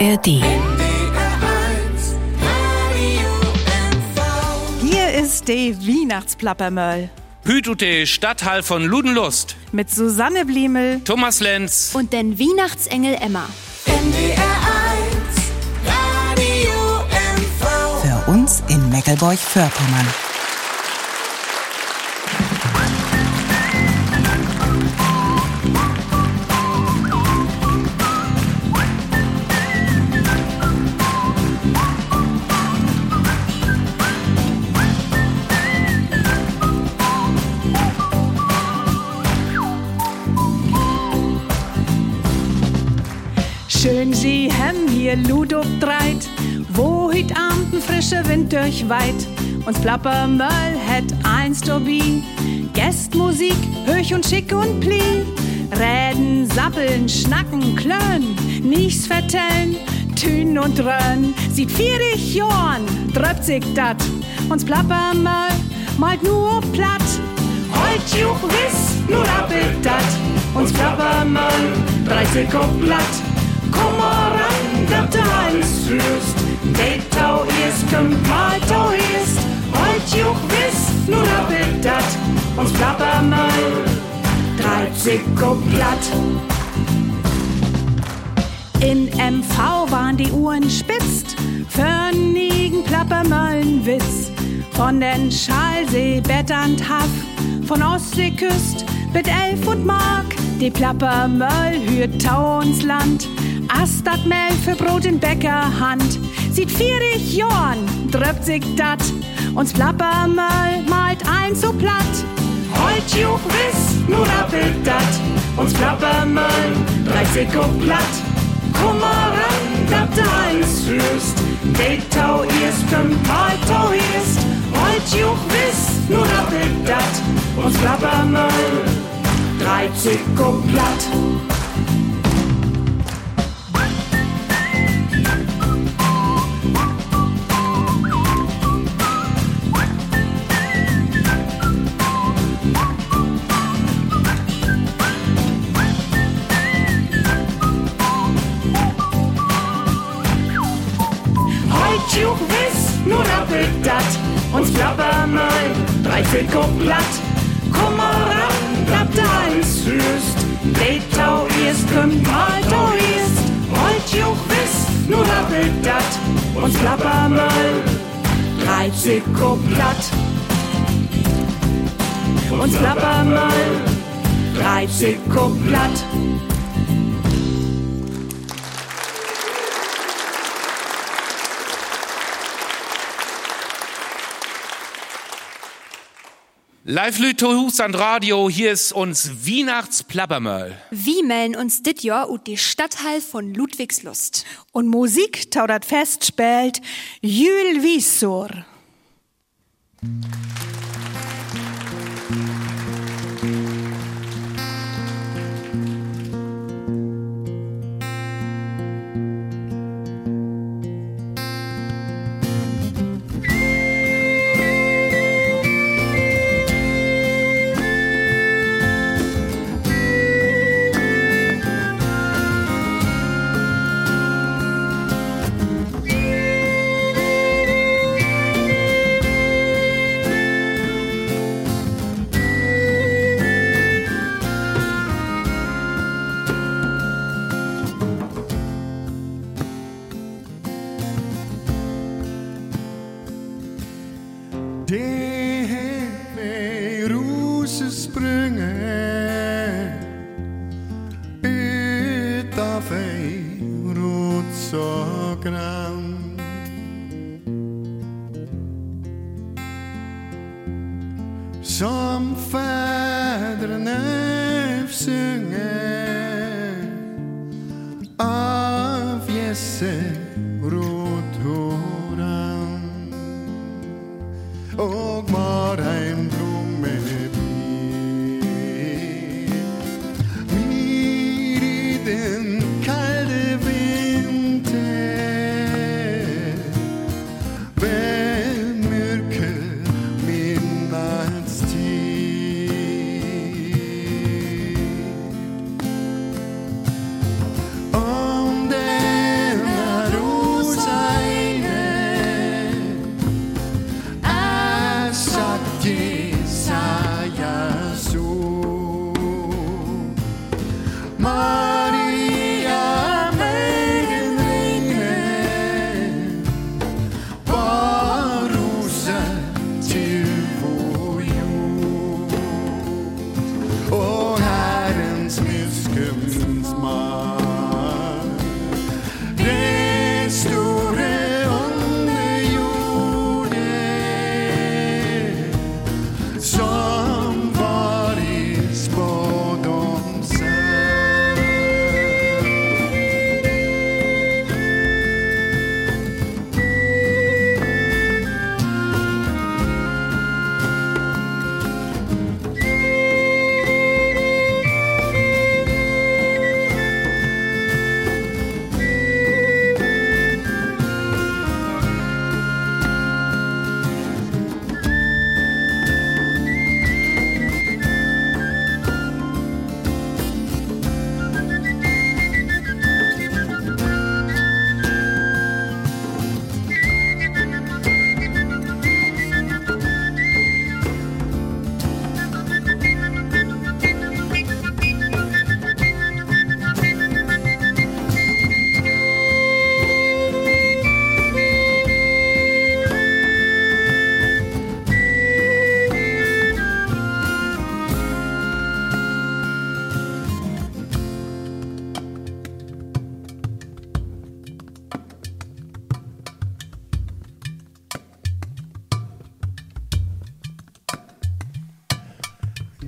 ARD. Hier ist die Weihnachtsplappermöll Hütute Stadthall von Ludenlust. mit Susanne Bliemel. Thomas Lenz. Und den Weihnachtsengel Emma. Für uns in Meckelburg-Vorpommern. Hier Ludo dreit, wo heut Abend ein frischer Wind durchweit. Uns Plappermöll het eins Turbin, Gästmusik, höch und schick und pli. Reden, sappeln, schnacken, klön, nichts vertellen, tün und rön. Sieht vierig Jorn, dröpt sich dat. Uns Plappermöll malt nur platt. Heut juch wiss, nur rappelt dat. Uns Plappermöll, 30 und platt. Komm mal du eins führst. Detau ist, kommt mal tau ist. Heut juch wiss, nur rappelt dat. Uns Plappermöll, 30 und platt. In MV waren die Uhren spitzt, förnigen Plappermöllenwitz. Von den Schalsee, Betternd Haff, von Ostseeküst mit Elf und Mark. Die Plappermöll hürt Tau uns Land, Astat Mehl für Brot in Bäckerhand. Sieht vierig Jorn, dröpt sich dat, uns Plappermöll malt ein so platt. Heut juch wiss, nur rappelt dat, uns Plappermöll, 30 und platt. Mal ran, dat du eins führst. Detau ist, kommt mal tau ist. Heut juch wiss, nur rappelt dat, uns Plappermöll, 30 und platt. Live Lütohus an Radio, hier ist uns Weihnachtsplappermöll. Wie melden uns dit Jahr ut die Stadthall von Ludwigslust. Und Musik tau dat fest spielt Jül Wiesur. Oh,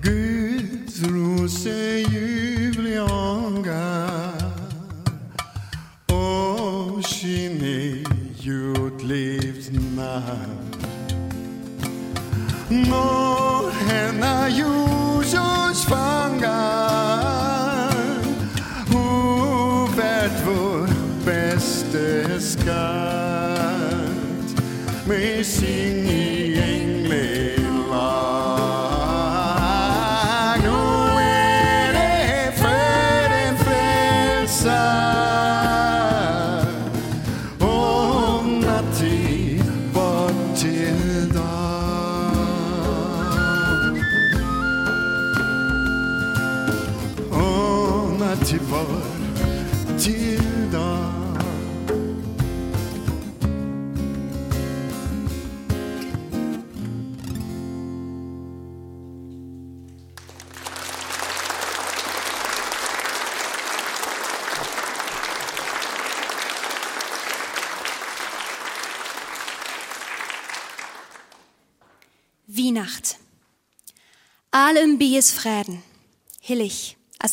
Gud frå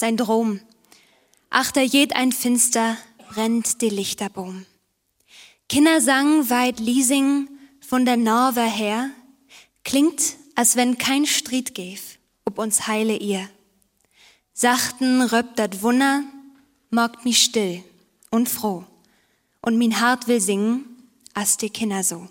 sein Drom. Achter jed ein Finster, brennt die Lichterboom. Kinder sang weit Liesing von der Norwe her, klingt, als wenn kein Stried gäf, ob uns heile ihr. Sachten röpt dat Wunder, morgt mich still und froh, und min Hart will singen, as die Kinder so.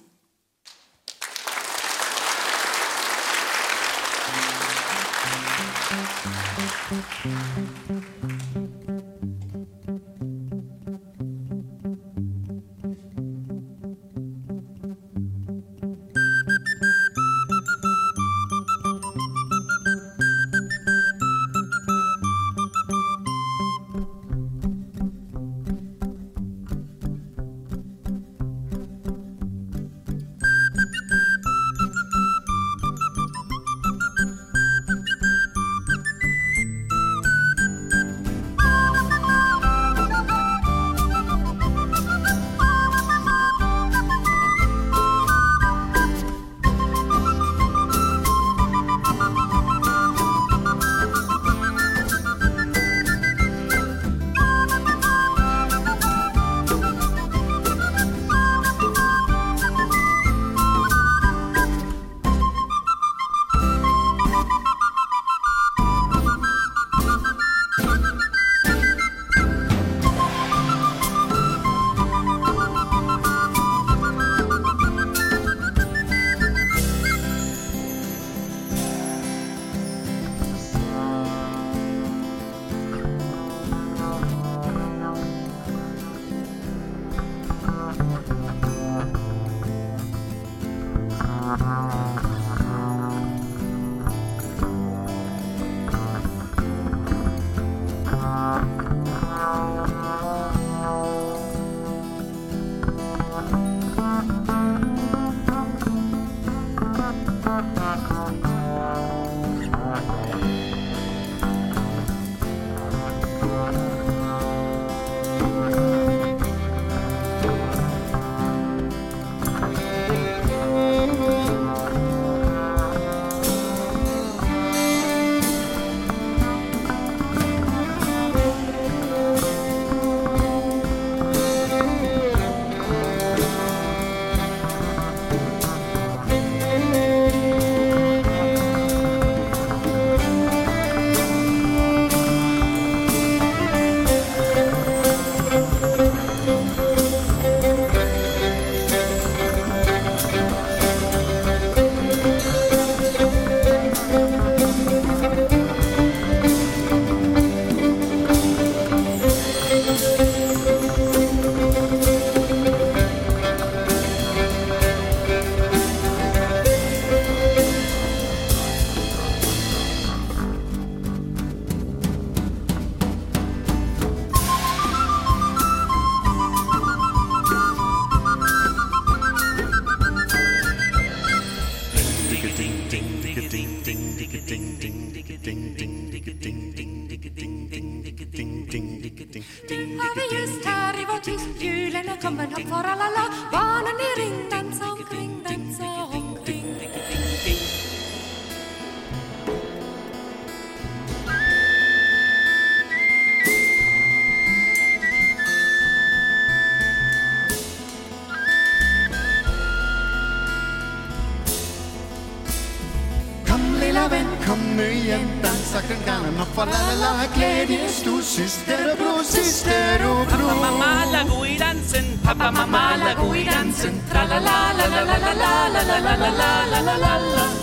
Gladys, du Sister, Bro, Sister, oh, Bro. Papa, Mama, la i dansen. Papa, Mama, go i dansen. Tra la la la la la la la la la la la la la la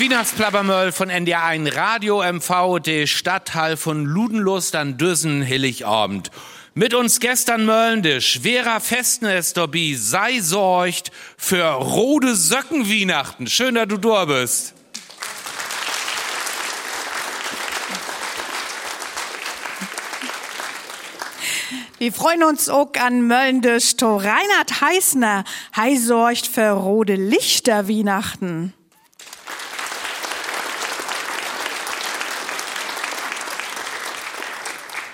Die von NDR1 Radio MV, der Stadtteil von Ludenlust an Düssen Hilligabend. Mit uns gestern Möllen, der schwerer Festnest dabei, sei sorgt für rode Söcken Weihnachten. Schön, dass du da bist. Wir freuen uns auch an Möllendisch to Reinhard Heißner. Hei sorgt für rote Lichter Weihnachten.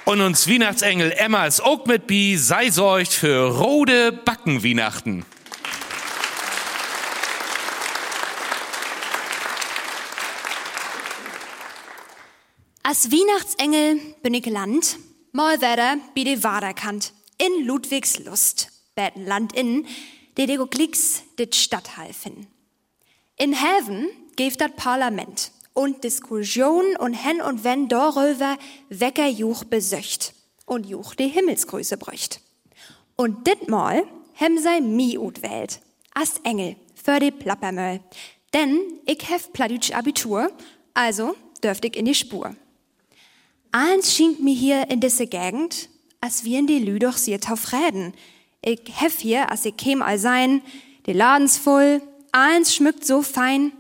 Und uns Weihnachtsengel Emma ist auch mit bi, sei sorgt für rode Backen Weihnachten. Als Weihnachtsengel bin ich gelandet, mal wieder bei de Waderkant, in Ludwigslust, beten Land in, de de glicks dit Stadtteil finden. In Heaven gibt dat Parlament und Diskussion und hen und wenn darüber wecker Juch besöcht und Juch die Himmelsgröße bräucht. Und dit mal hem sei mi ut wählt, as Engel, für die Plappermöll. Denn ich hef Pladütsch Abitur, also dürft ich in die Spur. Eins schien mir hier in diese Gegend, als wir in die Lüdoch sie tauf reden. Ich hef hier, als ich käm all sein, die Ladens voll, eins schmückt so fein,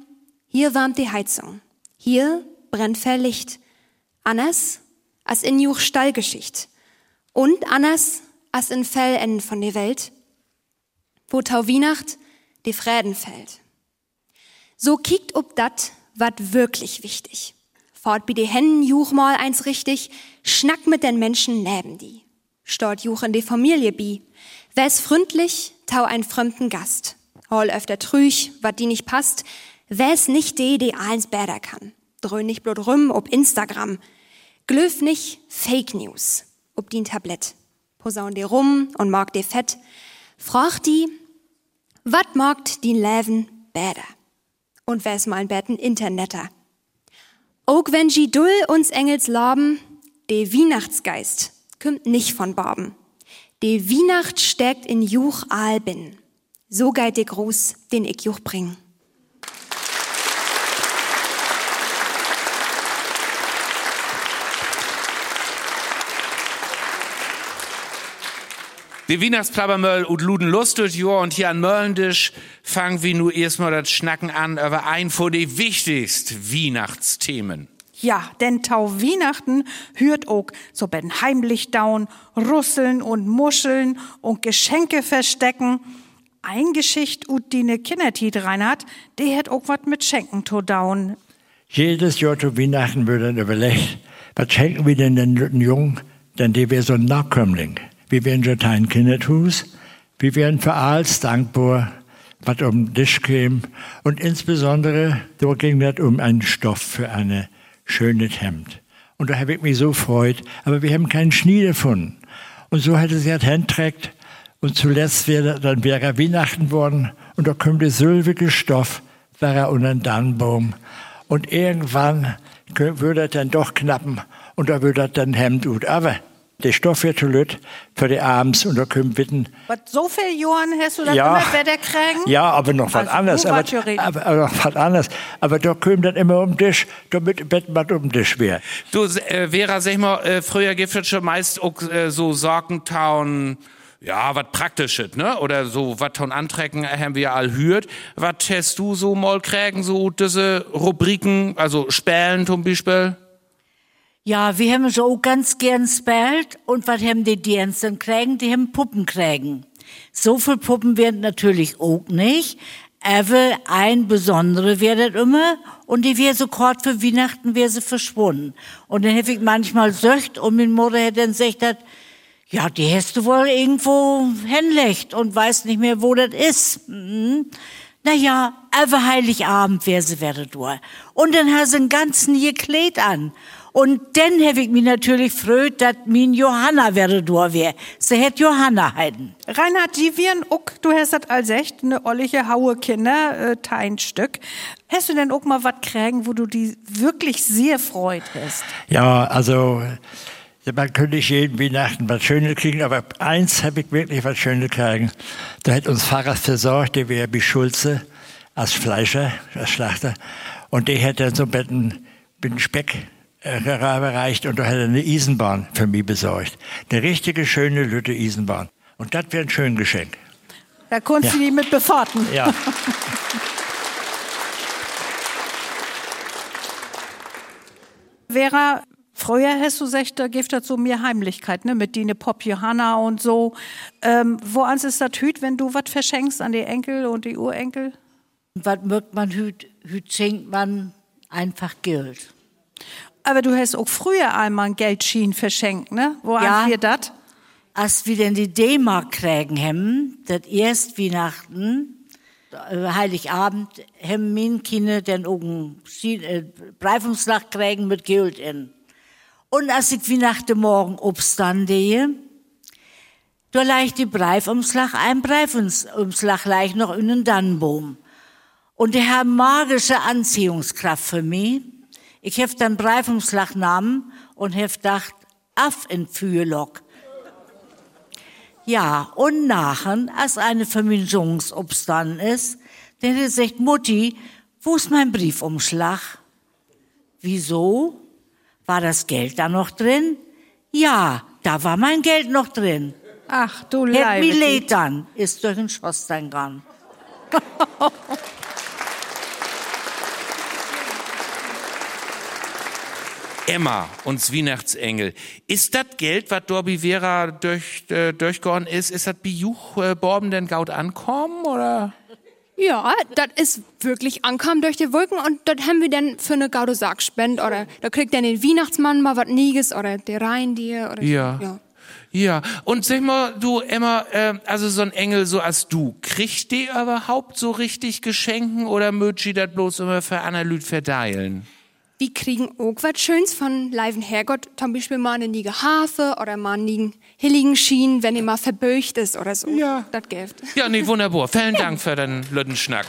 hier warmt die Heizung, hier brennt Verlicht. Anders als in Juch Stallgeschicht und anders als in Fellenden von der Welt, wo Tau Weihnacht die Fräden fällt. So kiekt ob dat, wat wirklich wichtig. Fort bi de Hennen juch mal eins richtig, schnack mit den Menschen neben die. Stort juch in die Familie bi. Wär's fründlich, tau ein fremden Gast. Hol öfter trüch, wat die nicht passt. Wär's nicht de, die eins bäder kann. Dröhn nicht bloß rum ob Instagram. Glöf nicht Fake News, ob die ein Tablett. Posaun die rum und mag die fett. Frag die, wat magt die Läven bäder? Und wär's mal ein Betten Internetter? Auch wenn die Dull uns Engels laben, de Weihnachtsgeist kümmt nicht von Barben. De Weihnacht stärkt in Juch Albin. So geit der Gruß, den ich Juch bring. Die Weihnachtsplappermöll und Luden lustet, jo, und hier an Möllendisch fangen wir nur erstmal das Schnacken an über ein von die wichtigsten Weihnachtsthemen. Ja, denn Tau Weihnachten hört auch so ben heimlich down, Russeln und Muscheln und Geschenke verstecken. Ein Geschicht ut die ne Kindertiet reinhat, die hat auch wat mit Schenken to down. Jedes Jahr zu Weihnachten wird dann überlegt, was schenken wir denn den Jungen, denn die wäre so ein Nachkömmling. Wir wären schon ein Kinderhus, wir wären für alles dankbar, was um den Tisch käme. Und insbesondere, da ging es um einen Stoff für ein schönes Hemd. Und da habe ich mich so gefreut, aber wir haben keinen Schnee gefunden. Und so hätte sie das Hemd trägt und zuletzt wäre, dann wäre Weihnachten worden und da kommt der sylvige Stoff, wäre unter den Dannenbaum. Und irgendwann würde er dann doch knappen und da würde er dann Hemd gut. Aber der Stoff wird zu lütt für die Abends und da können bitten, Was so viel Johann hast du das Ja. immer Wetter kriegen? ja, aber noch was Also, anderes. wo Aber, aber, aber noch was anderes. Aber da kommt dann immer um den Tisch, damit Bett was um den Tisch wäre. Du, äh, Vera, sag mal, äh, früher gibt es schon meist auch äh, so Sorgentaun, ja, was Praktisches, ne? Oder so, was von Antrecken haben wir all hört. Was hast du so mal kriegen, so diese Rubriken, also Spälen zum Beispiel? Ja, wir haben so ganz gern spielt. Und was haben die Diensten kriegen? Die haben Puppen kriegen. So viel Puppen werden natürlich auch nicht. Aber ein besondere wird immer. Und die wäre so kurz für Weihnachten wäre sie verschwunden. Und dann hätte ich manchmal söcht und meine Mutter hätte dann gesagt, ja, die hast du wohl irgendwo hinlegt und weiß nicht mehr, wo das ist. Mhm. Naja, aber Heiligabend wäre sie wäre durch. Und dann hat sie einen ganzen Kleid an. Und dann habe ich mich natürlich freut, dass min Johanna wäre durch wär. Sie hätt Johanna heiden. Reinhard, die wären auch, du hast das als echt eine ollige Haue Kinder, äh, Teinstück. Hast du denn auch mal was kriegen, wo du die wirklich sehr freut hast? Ja, also man könnte nicht jeden Weihnachten was Schönes kriegen, aber eins habe ich wirklich was Schönes kriegen. Da hat uns Pfarrer versorgt, der wäre wie Schulze als Fleischer, als Schlachter. Und der hat dann so ein bisschen Speck erreicht und da hat er eine Eisenbahn für mich besorgt. Eine richtige, schöne, lütte Eisenbahn. Und das wäre ein schönes Geschenk. Da konntest Ja. du die mit befahrten. Ja. Vera, früher hast du gesagt, da gibt das so mehr Heimlichkeit, ne, mit Dine Pop Johanna und so. Ähm, woans ist das hüt, wenn du was verschenkst an die Enkel und die Urenkel? Was mögt man hüt, hüt schenkt man einfach Geld. Aber du hast auch früher einmal ein Geldschien verschenkt, ne? Wo Ja. wir das? Als wir denn die D-Mark kriegen haben, das erst Weihnachten, äh, Heiligabend, haben meine Kinder dann auch einen äh, Briefumschlag kriegen mit Geld in. Und als ich Weihnachten morgen obstand gehe, da leicht die Briefumschlag, ein Briefumschlag leicht noch in den Dannenbaum. Und der hat magische Anziehungskraft für mich. Ich hef dann genommen und hef gedacht, af in Fühlok. Ja, und nachher, als eine Verminderung obstanden ist, dann hat er gesagt, Mutti, wo ist mein Briefumschlag? Wieso? War das Geld da noch drin? Ja, da war mein Geld noch drin. Ach, du Hätt mi leid dann, ist durch den Schostein gegangen. Emma, uns Weihnachtsengel. Ist das Geld, was Dorbi Vera durch, äh, durchgehauen ist, ist das Bijuch äh, Borben denn gaut ankommen, oder? Ja, das ist wirklich ankam durch die Wolken und das haben wir dann für eine Gaude Sack spend oder da kriegt dann den Weihnachtsmann mal was Nieges oder der Reindier oder Ja. ja. Ja, und sag mal, du Emma, äh, also so ein Engel so als du, kriegt die überhaupt so richtig Geschenken oder mögt die das bloß immer für Analyt verdeilen? Wir kriegen auch was Schönes von Leiven Herrgott, zum Beispiel mal eine niege Harfe oder mal einen nigen Hilligen Schien, wenn ihr mal verböcht ist oder so. Ja. Das Gift. Ja, nee, wunderbar. Vielen Dank für den Lüttenschnack.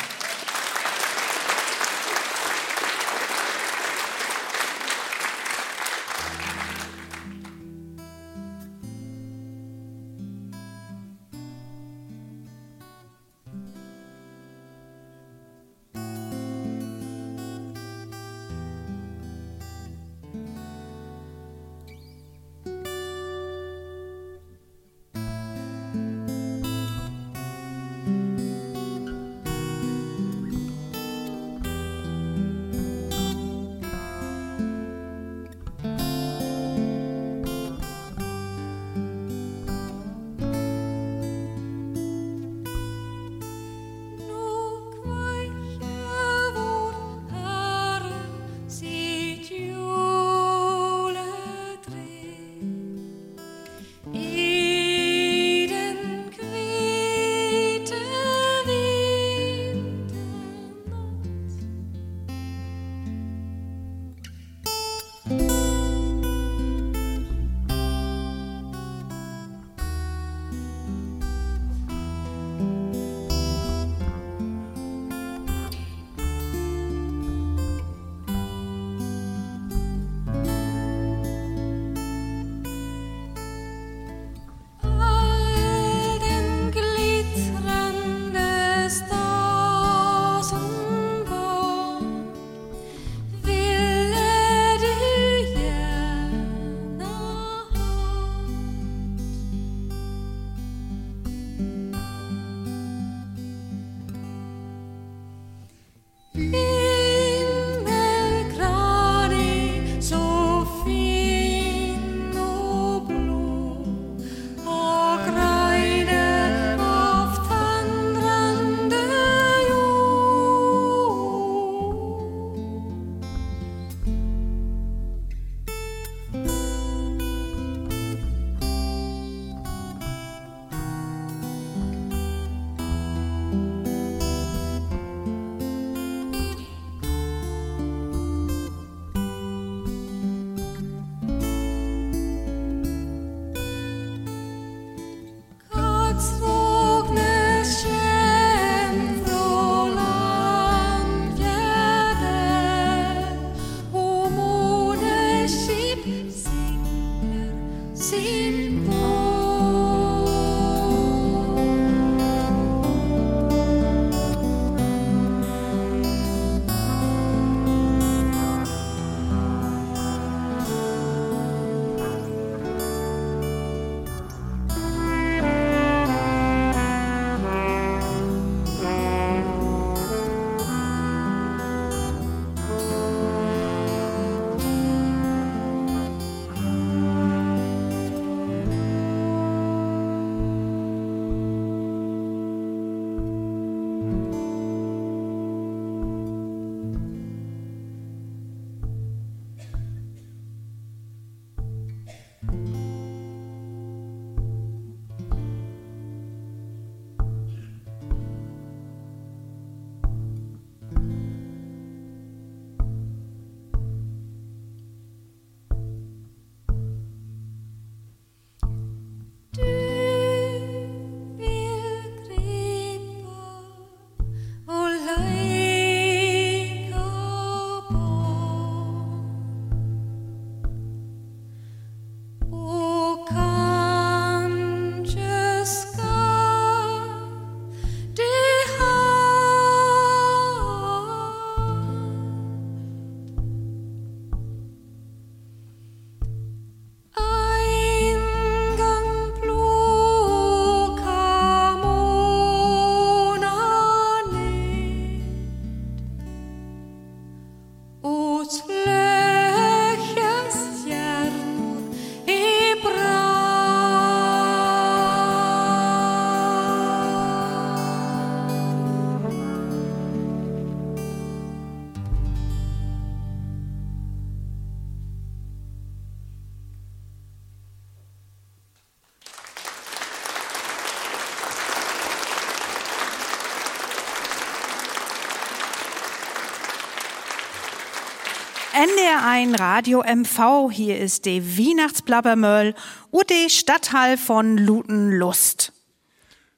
NDR1 Radio MV, hier ist die Weihnachtsblabbermöll und die Stadthall von Lutenlust.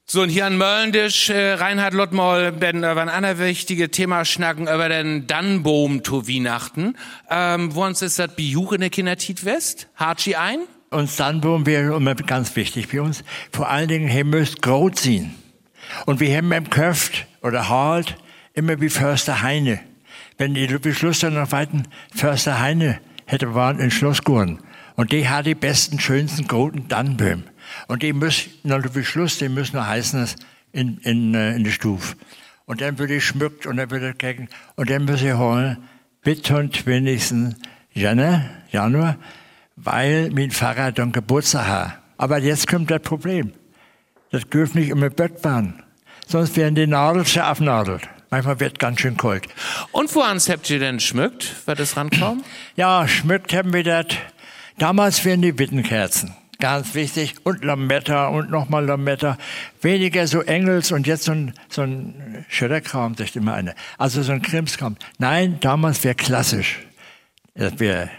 So, und hier an Möllendisch, äh, Reinhard Lottmoll, werden über ein anderes wichtiges Thema schnacken, über den Dannboom zu Weihnachten. Ähm, wo uns ist das Bejuch in der Kindertit West? Hatschi ein? Und Dannboom wäre immer ganz wichtig für uns. Vor allen Dingen, hier müsst Grot ziehen. Und wir haben im Köft oder Halt immer wie Förster Heine. Wenn die Beschlusser noch weiten, Förster Heine hätte waren in Schlossgurn. Und die hat die besten, schönsten, großen Dannböhm. Und die müssen, noch der Beschluss, die müssen noch heißen, in, in, äh, in die Stufe. Und dann wird die schmückt und dann wird er gucken. Und dann muss ich holen, bitte und wenigstens Januar, Januar, weil mein Pfarrer dann Geburtstag hat. Aber jetzt kommt das Problem. Das dürft nicht immer Bett waren. Sonst werden die Nadeln scharf nadelt. Manchmal wird ganz schön kalt. Und woans habt ihr denn schmückt, weil das rankommt? Ja, schmückt haben wir das. Damals wären die Wittenkerzen. Ganz wichtig. Und Lametta und nochmal Lametta. Weniger so Engels und jetzt so ein, so ein Schötterkram, sagt immer eine. Also so ein Krimskram. Nein, damals wäre klassisch. Das wäre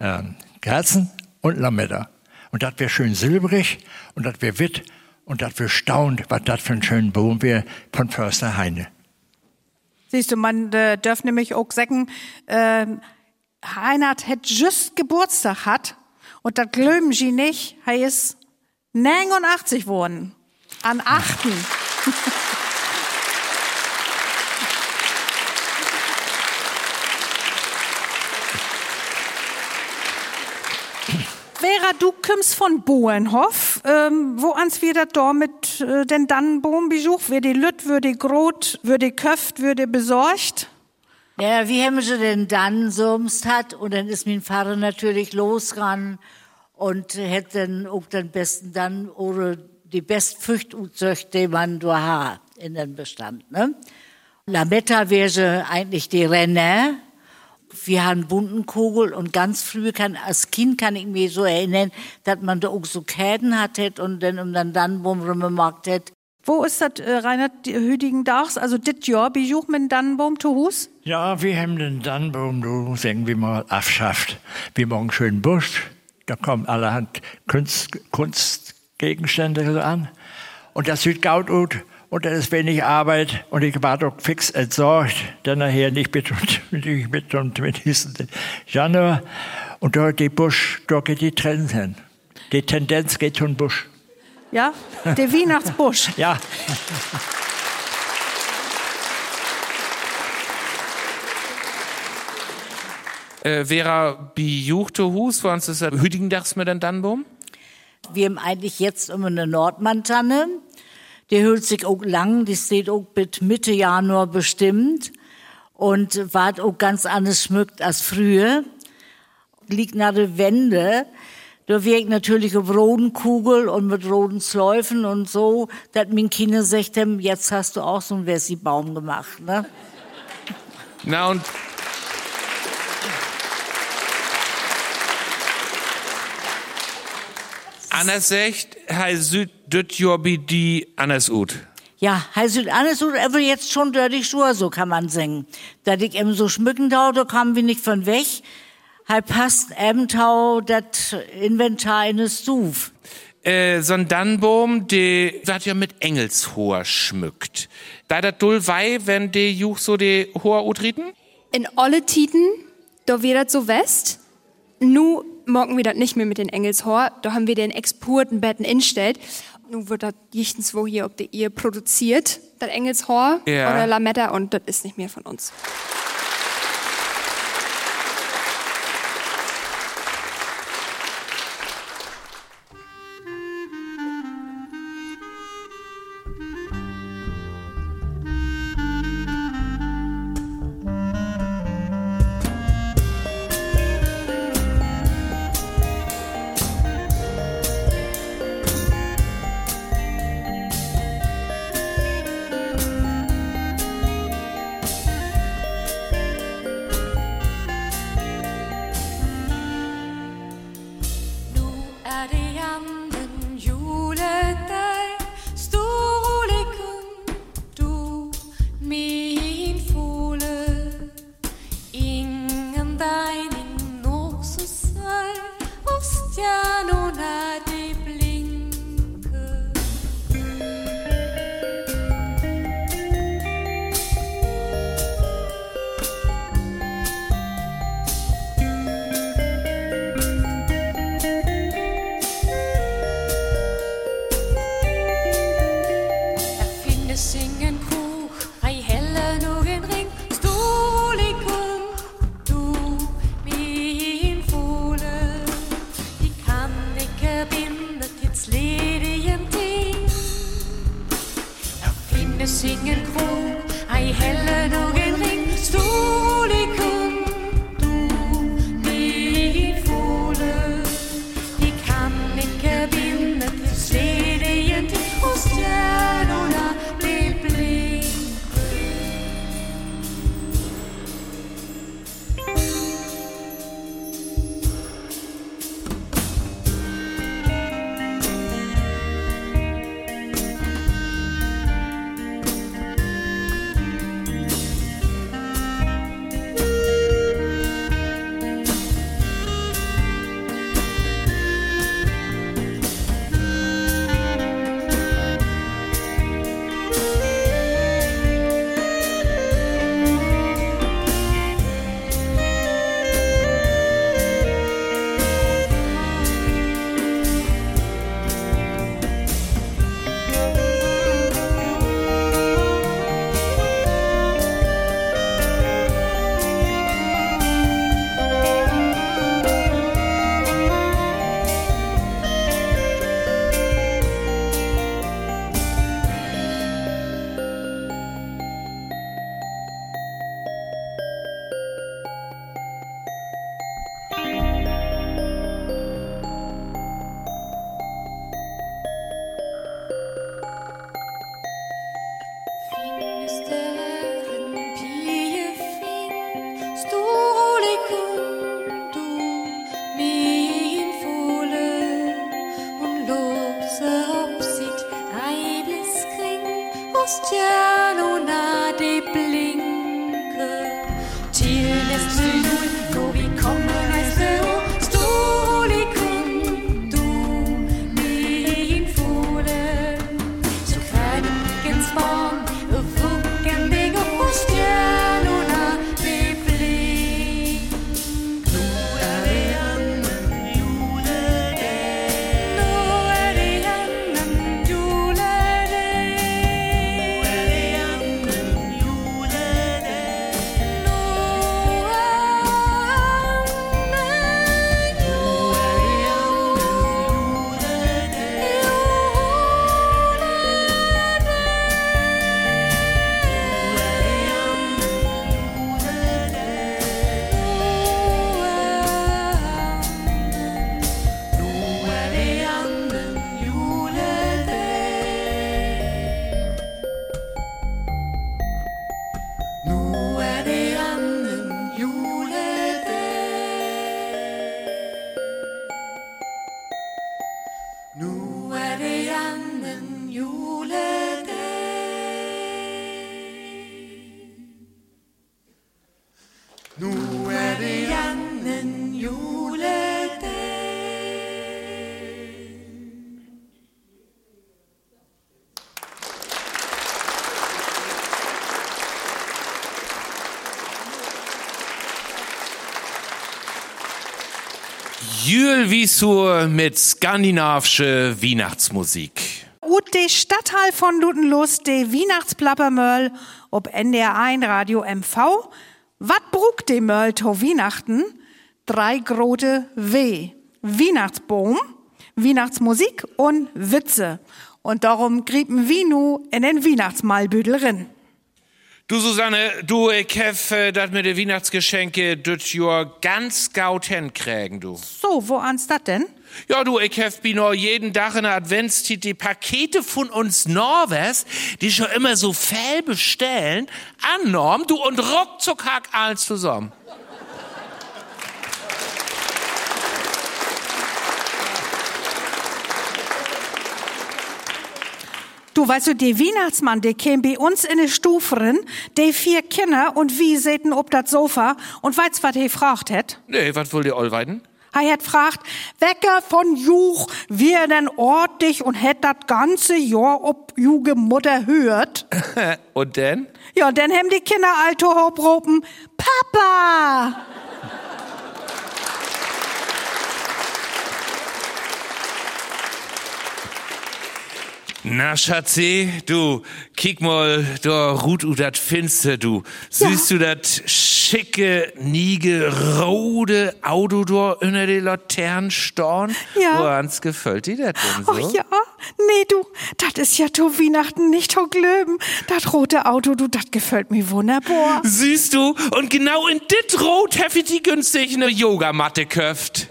ähm, Kerzen und Lametta. Und das wäre schön silbrig und das wäre witt und das wäre staunt, was das für ein schöner Baum wäre von Förster Heine. Siehst du, man äh, darf nämlich auch sagen, äh, Heinert hat just Geburtstag hat und das glöben sie nicht, er ist 89 geworden. An achten. Vera, du kommst von Boenhof. Ähm, wo ans wir das da mit äh, den Dannenboom besucht? Wird die Lütt, wird die Grot, wird die Köft, wird die besorgt? Ja, wie haben sie denn dann sumst hat und dann ist mein Vater natürlich losgerannt und hätte dann auch den besten dann oder die best Frücht uzöcht, die man da hat in den Bestand, ne? Lametta wäre eigentlich die Renne. Wir haben bunten Kugel und ganz früh kann, als Kind kann ich mich so erinnern, dass man da auch so Käden hattet und dann um dann dann rumgemacht hat. Wo ist das, äh, Reinhard, Hüdigen Dachs? Also, dit Jahr besucht mit Dannenbaum zu Hus? Ja, wir haben den Dannenbaum, du sagen wir mal, abschafft. Wir machen einen schönen Busch, da kommen allerhand Kunst, Kunstgegenstände so an. Und das sieht gut aus. Und das ist wenig Arbeit. Und ich war doch fix entsorgt. Dann nachher nicht mit und nicht mit und mit diesen Januar. Und dort die Busch, dort geht die Trend hin. Die Tendenz geht zum Busch. Ja, der Weihnachtsbusch. Ja. Äh, Vera bejuchte Hus, wo uns ist das Hüdigendachs mit den Dannboom? Wir haben eigentlich jetzt immer eine Nordmantanne. Die hüllt sich auch lang, die steht auch bis Mitte Januar bestimmt und ward auch ganz anders schmückt als früher. Liegt nach der Wende. Da wirkt natürlich auf roten Kugel und mit roten Schläufen und so, dass mein Kinder sagt, jetzt hast du auch so einen Wessi-Baum gemacht, ne? Na und Anders sagt, hei süd düt jobi die anders ut. Ja, heißt alles so, aber jetzt schon dirty Schuhe, so kann man singen. Da ich eben so schmücken da, da kamen wir nicht von weg. Hei passt eben tau dat Inventar in es Stuf. Äh, so ein Dannbaum, der wird ja mit Engelshoher schmückt. Da dat dull wei, wenn de Juch so de hoher utreten? In alle Titen, da wird das so west. Nu morgen wir das nicht mehr mit den Engelshor, da haben wir den exporten Betten instellt. Nu wird das jichtens wo hier, ob der ihr produziert, das Engelshor Ja. oder Lametta und das ist nicht mehr von uns. Jülvisur mit skandinavische Weihnachtsmusik. Und de Stadtteil von Lutenlust, de Weihnachtsplappermöll, ob NDR 1 Radio MV. Wat brugt de Möll to Weihnachten? Drei grote W. Weihnachtsbaum, Weihnachtsmusik und Witze. Und darum griepen wir nu in den Weihnachtsmalbüdel rin. Du Susanne, du, ich hef äh, dat mit de Weihnachtsgeschenke düt Jahr ganz gaut hinkriegen, du. So, wo ans dat denn? Ja, du, ich hef bino jeden Tag in der Adventszeit die Pakete von uns Norwes, die schon immer so viel bestellen, annorm, du, und ruckzuck hack alles zusammen. Du weißt du, der Weihnachtsmann, der käme bei uns in die Stufe rein, die vier Kinder und wie säten ob das Sofa und weißt was er gefragt hat? Nee, wat wollt ihr allweiden? Er hat fragt, Wecker von Juch, wie er denn ordentlich und hätt das ganze Jahr ob Juge Mutter hört. und denn? Ja, dann haben die Kinder alto hopropen, Papa! Na, Schatzi, du, kick mal, da ruht u dat Finster, du. Siehst du dat schicke, niege, rode Auto da unter die Laternen storn? Ja. Woans gefällt dir das denn so? Ach ja, nee, du, das ist ja zu Weihnachten nicht zu glöben. Das rote Auto, du, das gefällt mir wunderbar. Siehst du? Und genau in dit Rot hef ich die günstig eine Yogamatte köft.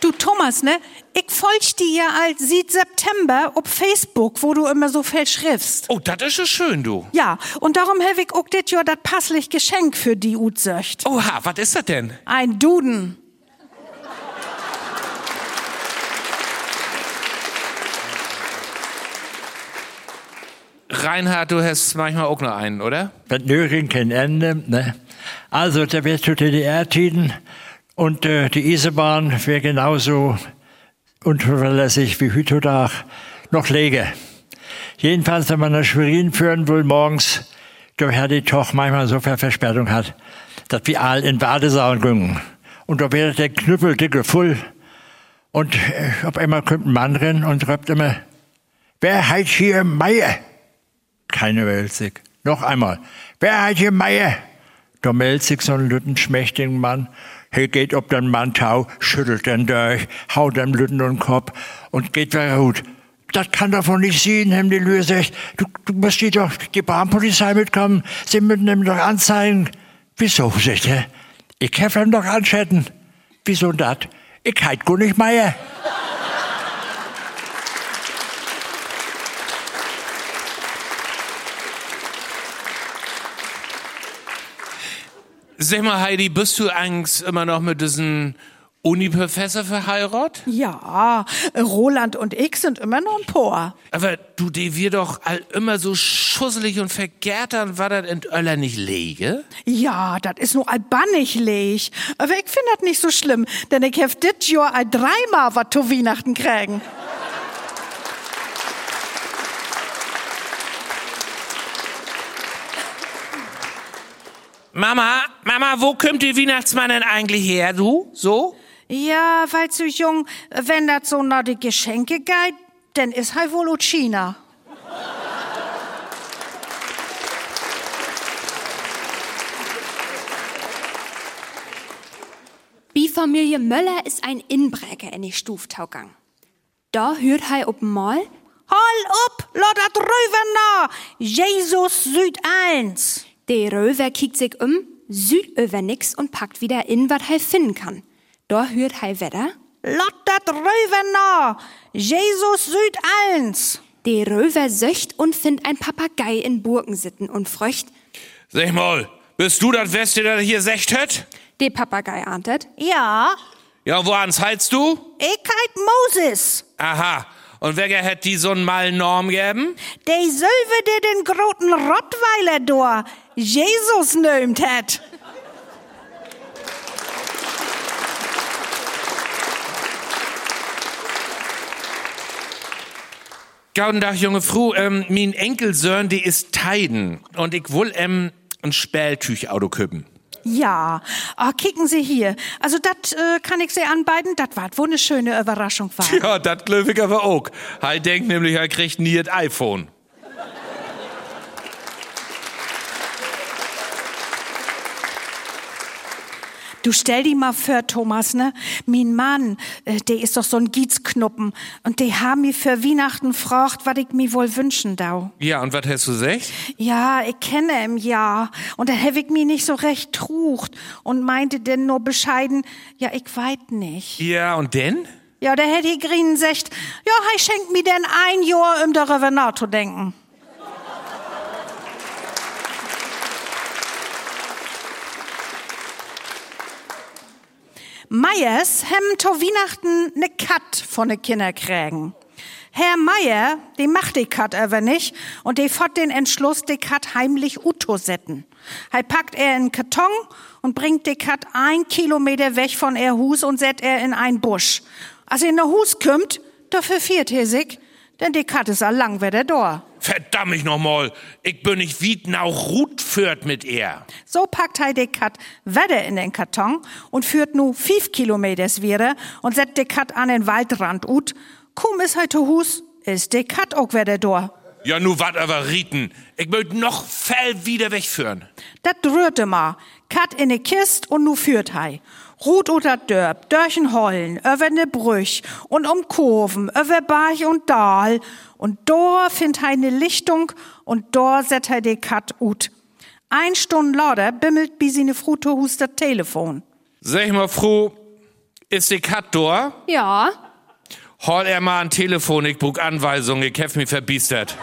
Du, Thomas, ne? Ich folg dir ja als seit September auf Facebook, wo du immer so viel schriftst. Oh, das ist ja schön, du. Ja, und darum habe ich auch dit Jahr das passlich Geschenk für die Utsöcht. Oha, was ist das denn? Ein Duden. Reinhard, du hast manchmal auch noch einen, oder? Das Nöring kein Ende. Ne? Also, da wird zu DDR-Tiden und äh, die Isebahn wäre genauso unzuverlässig wie Hütodach noch lege. Jedenfalls, wenn man nach Schwerin führen will morgens, da Herr die Toch manchmal so viel Verspätung hat, dass wir all in Badesauen gingen. Und da wäre der Knüppel dicke voll. Und äh, auf einmal kommt ein Mann rein und röppt immer, wer heißt hier Meier? Keine sich. Noch einmal. Wer hat hier Meier? Da meldet sich so ein lütten schmächtigen Mann. Er geht ob den Mann tau, schüttelt den durch, haut dem Lütten den Kopf und geht wieder gut. Das kann davon nicht sein, haben die Lühe sagt. Du, du musst die doch, die Bahnpolizei mitkommen. Sie müssen ihm doch anzeigen. Wieso, sagt er? Ich hab ihm doch anschätzen. Wieso das? Ich heit gar nicht Meier. Sag mal, Heidi, bist du eigentlich immer noch mit diesem Uni-Professor verheiratet? Ja, Roland und ich sind immer noch ein Paar. Aber du, die wir doch all immer so schusselig und vergärtern, war das in Öller nicht lege? Ja, das ist nur albannig leg. Aber ich find das nicht so schlimm, denn ich hab dit Jahr all dreimal was zu Weihnachten kriegen. Mama, Mama, wo kommt die Weihnachtsmann denn eigentlich her, du? So? Ja, weil zu jung, wenn das so nach die Geschenke geht, dann ist halt wohl aus China. Die Familie Möller ist ein Inbrecher in die Stuftaugang. Da hört hei ob mal, Hol up, lass dat rüber na! Jesus Süd 1. der Röver kickt sich um, süd über nix und packt wieder in, wat hei finden kann. Da hört hei Wetter, Lass dat rüber na! Jesus Süd 1. der Röver söcht und findet ein Papagei in Burgen sitten und fröcht, Sag mal, bist du das Weste, der hier secht hat? der Papagei ahntet, Ja, Ja, woans heilst du? ich heit Moses. Aha. Und wer hätt die so mal Norm geben? Der Sölve, der den groten Rottweiler da Jesus nömt hat. Gauden Tag, junge Frau, ähm, mein Enkelsöhn, die ist Teiden. Und ich will ähm, ein Spältüchauto küppen. Ja, ah, kicken Sie hier. Also das äh, kann ich Sie anbeiden, das war wohl eine schöne Überraschung war. Ja, das glaub ich aber auch. Er denkt nämlich, er kriegt nie das iPhone. Du stell die mal vor, Thomas, ne? Mein Mann, äh, der ist doch so ein Giezknuppen und der haben mir für Weihnachten gefragt, was ich mir wohl wünschen dau. Ja, und was hast du gesagt? Ja, ich kenne ihn ja. Und da hab ich mir nicht so recht trucht und meinte denn nur bescheiden, ja, ich weit nicht. Ja, und denn? Ja, da hätte ich grinen gesagt, ja, er schenkt mir denn ein Jahr, um darüber nachzudenken. Meyers haben zu Weihnachten ne Kat von de Kinder kriegen. Herr Meier, die macht die Kat aber nicht und die fort den Entschluss, die Kat heimlich Uto setten. Hij packt er in Karton und bringt die Kat ein Kilometer weg von er Hus und set er in ein Busch. Als er in der Hus kommt, da verfiert er sich, denn die Kat ist a lang wieder da. Verdammt mich noch mal. Ich bin nicht Wiednau Rut führt mit ihr. So packt hij die Kat wieder in den Karton und führt nu fünf Kilometers wieder und set die Kat an den Waldrand ut. Kaum ist hij zu Hus, ist die Kat auch wieder da. Ja, nu wat aber Rieten. Ich möcht noch fell wieder wegführen. Dat rührte ma. Kat in ne Kist und nu führt hei. Ruht oder Dörp, dörchen Hollen, över ne Brüch und um Kurven, över Barch und Dal. Und dor find hei ne Lichtung und dor set hei de Kat ut. Ein Stund lauter bimmelt bis ne Fruto hust dat Telefon. Sag mal, Fru, ist die Kat da? Ja, Hol er mal ein Telefon, ich buch Anweisung, ich hef mich verbiestert.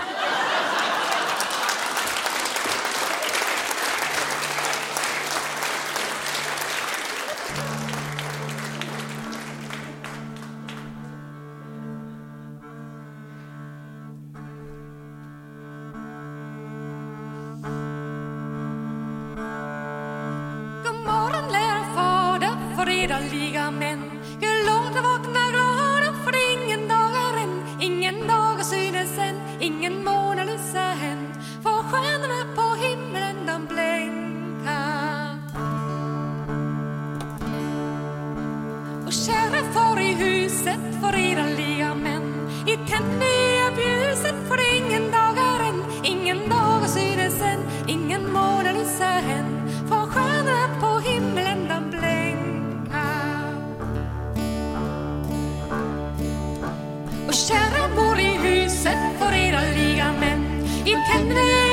Ingen dag synes än, ingen Mona Lisa än. Får stjärnorna på himlen de blänka Och kära bor i huset för era liga män. I tänderna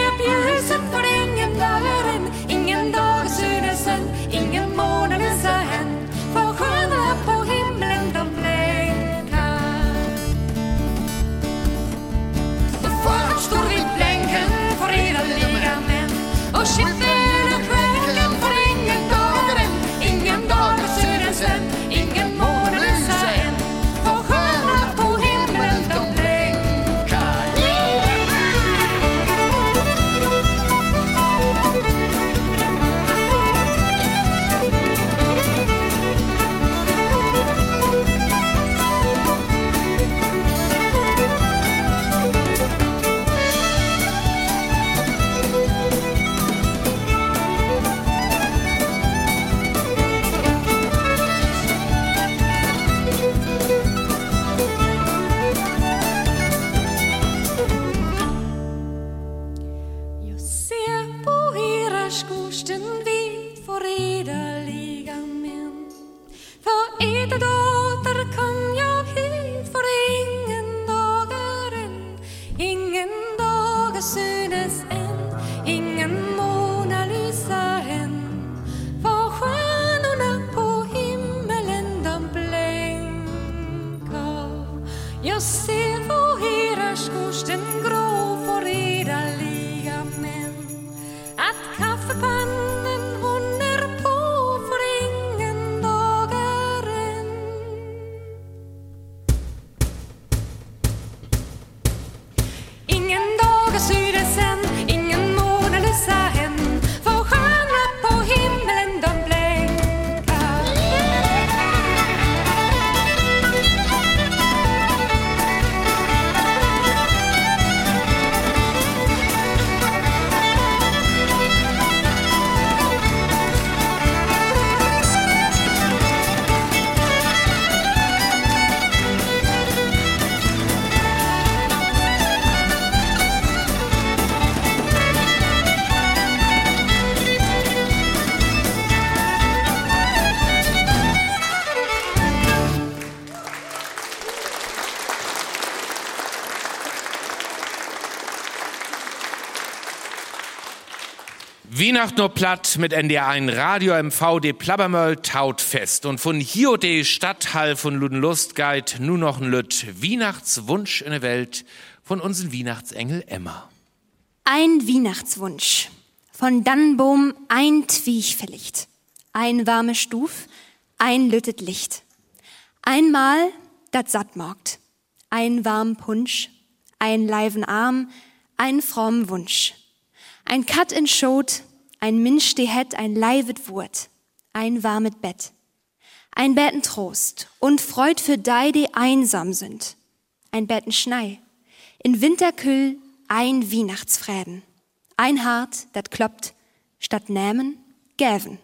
Weihnacht nur platt mit NDR1 Radio MV de Plabbermöll taut fest. Und von hier de Stadthall von Ludenlust geht nur noch ein Lütt Weihnachtswunsch in der Welt von unseren Weihnachtsengel Emma. Ein Weihnachtswunsch. Von Dannenbohm ein Twiech verlicht. Ein warme Stuf, ein lüttet Licht. Einmal dat satt morgt. Ein warm Punsch, ein leiven Arm, ein fromm Wunsch. Ein Kat in Schot, ein Minsch die het, ein leivet Wurt. Ein warmet Bett. Ein Betten Trost und Freud für die, die einsam sind. Ein Betten Schnei. In Winterkühl ein Weihnachtsfräden. Ein Hart, dat kloppt, statt Nämen, gäven.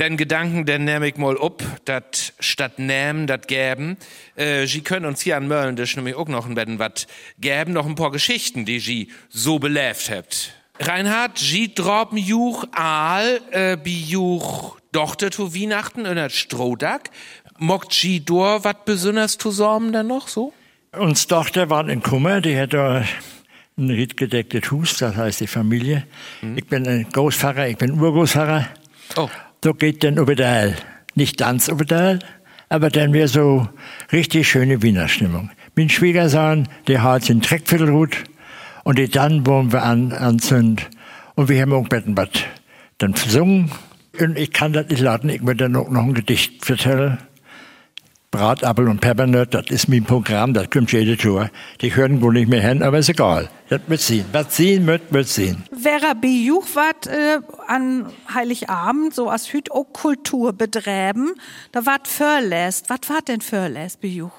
Den Gedanken, den nehm ich mal up, dat statt nehmen, dat gäben. Äh, Sie können uns hier an Mölln, das nämlich auch noch ein bisschen wat gäben, noch ein paar Geschichten, die Sie so belebt habt. Reinhard, Sie droppen Juch Aal, äh, bi Juch Dochter zu Weihnachten in der Strohdack. Mockt Sie dor wat besonders zu sorgen dann noch so? Uns Tochter war in Kummer, die hat da ein riedgedecktes Hus, das heißt die Familie. Ich bin ein Großpfarrer, ich bin Urgroßpfarrer. Oh. Da geht dann über der Nicht ganz über der aber dann wäre so richtig schöne Wiener Stimmung. Mein Schwiegersohn, der hat den Dreckviertelhut und die dann wir an, anzünden. Und wir haben auch betten was dann gesungen. Und ich kann das nicht laden, ich will dann auch noch ein Gedicht vertellen. Bratapfel und Peppernut, das ist mein Programm, das kommt jede Tour. Die hören wohl nicht mehr hin, aber ist egal. Das wird sehen. Was sehen wird, wird sehen. Vera Bejuch wat äh, an Heiligabend so als Hüt auch Kultur betreiben. Da wat Förläst. Was war denn Förläst, Bejuch?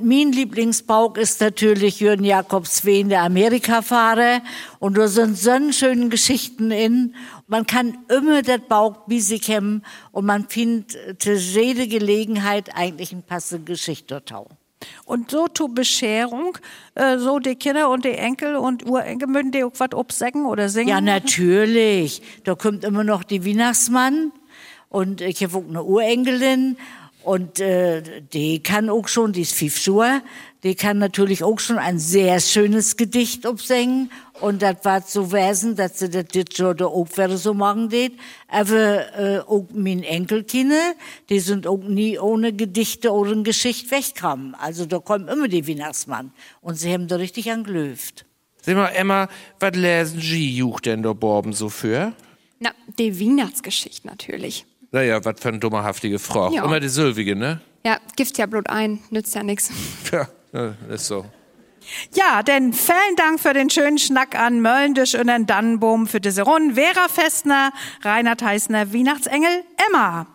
Mein Lieblingsbauch ist natürlich Jürgen Jakobsween, der Amerikafahrer. Und da sind so schöne Geschichten in. Man kann immer das Bauch sich haben und man findet zu jede Gelegenheit eigentlich ein passende Geschichte dort. Und so zu Bescherung, äh, so die Kinder und die Enkel und Urenkel müssen die auch was obsägen oder singen? Ja, natürlich. Da kommt immer noch die Weihnachtsmann und ich habe auch eine Urenkelin und äh, die kann auch schon, die ist fünf Schuhe, die kann natürlich auch schon ein sehr schönes Gedicht obsingen. Und das war zu wesen, dass sie das jetzt schon auch wieder so machen geht. Aber äh, auch meine Enkelkinder, die sind auch nie ohne Gedichte oder eine Geschichte weggekommen. Also da kommen immer die Weihnachtsmann. Und sie haben da richtig angelöft. Sag mal, Emma, was lesen Sie Juch denn da Borben so für? Na, die Weihnachtsgeschichte natürlich. Naja, was für eine dummerhaftige Frau. Ja. Immer die Sylvige, ne? Ja, Gift ja Blut ein, nützt ja nix. Ja, ja, ist so. Ja, denn vielen Dank für den schönen Schnack an Möllendisch und den Dannenboom für diese Runde. Vera Festner, Reinhard Heißner, Weihnachtsengel, Emma.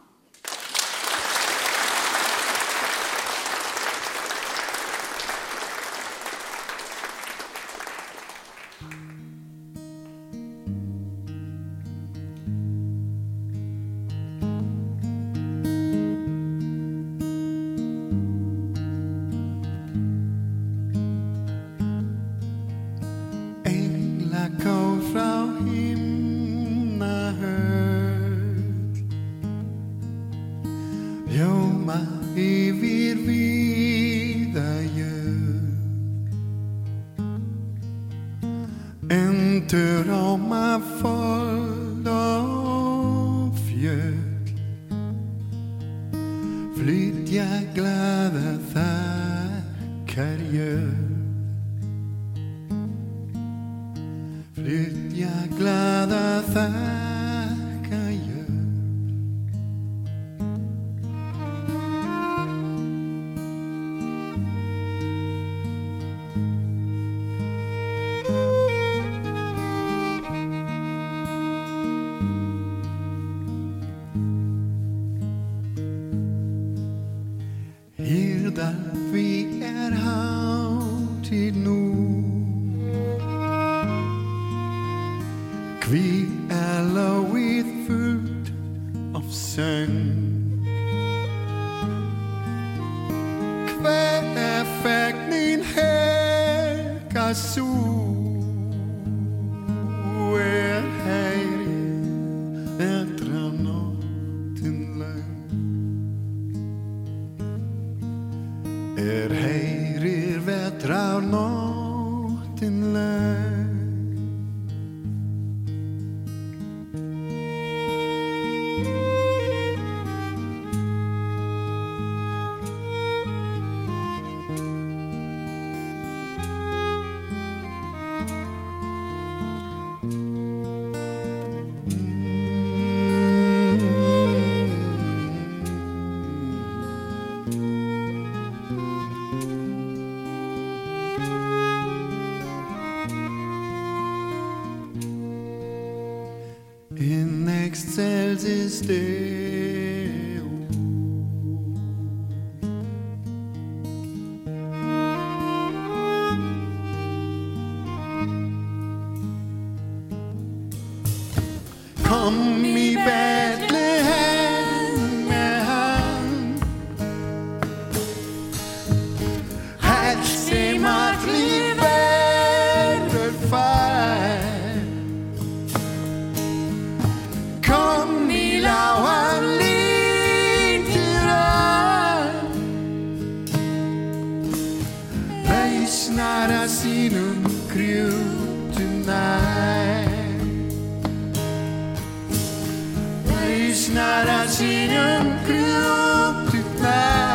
Flirteak ladaza 빛나라 지는 그 뜻.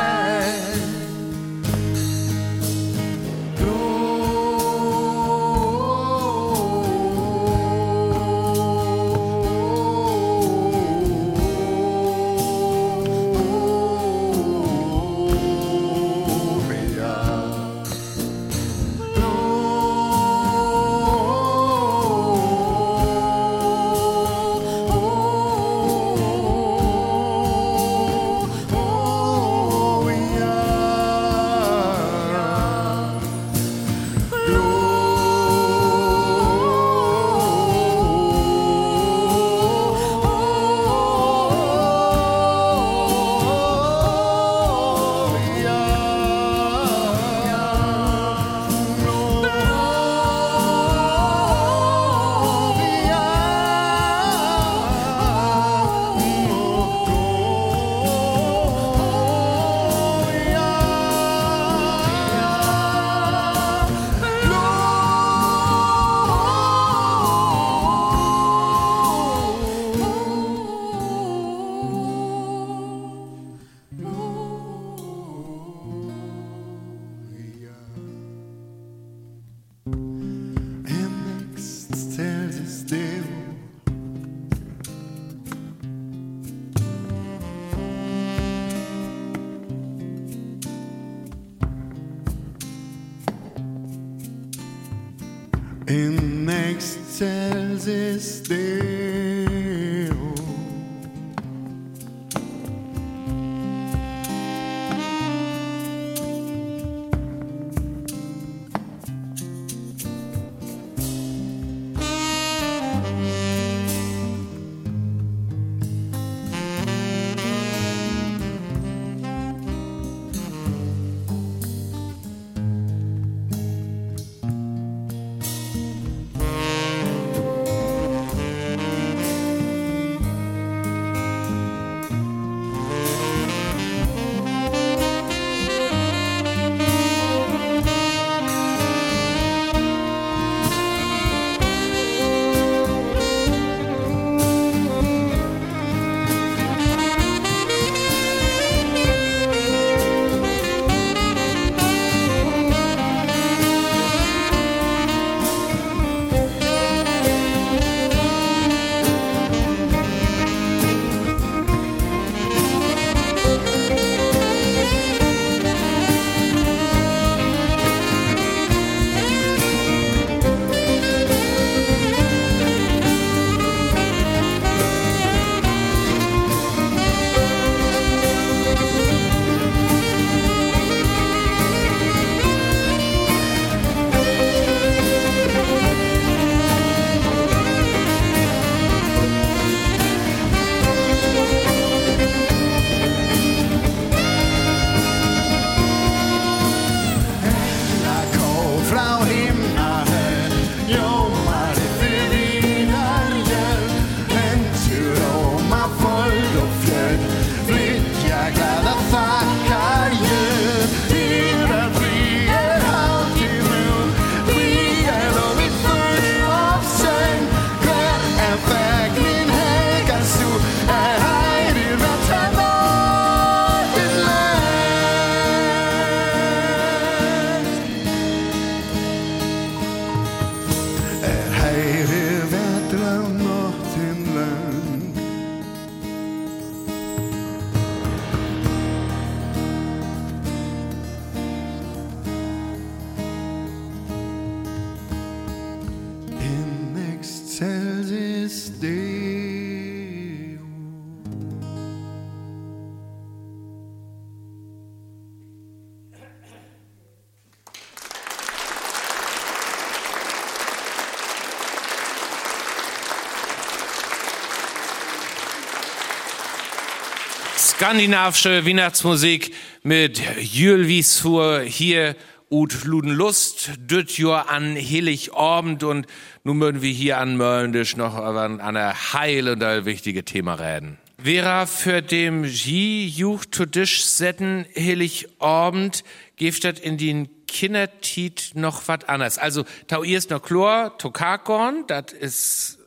Skandinavische Weihnachtsmusik mit Jülvisur hier ut Ludenlust, düt Jor an Heiligabend und nun würden wir hier an Mölndisch noch ein eine heil und wichtige Thema reden. Vera für dem J Juch to Dish setten Heiligabend giftet in den Kindertit noch was anderes. Also, tau ist noch Chlor, Tokakon, das ist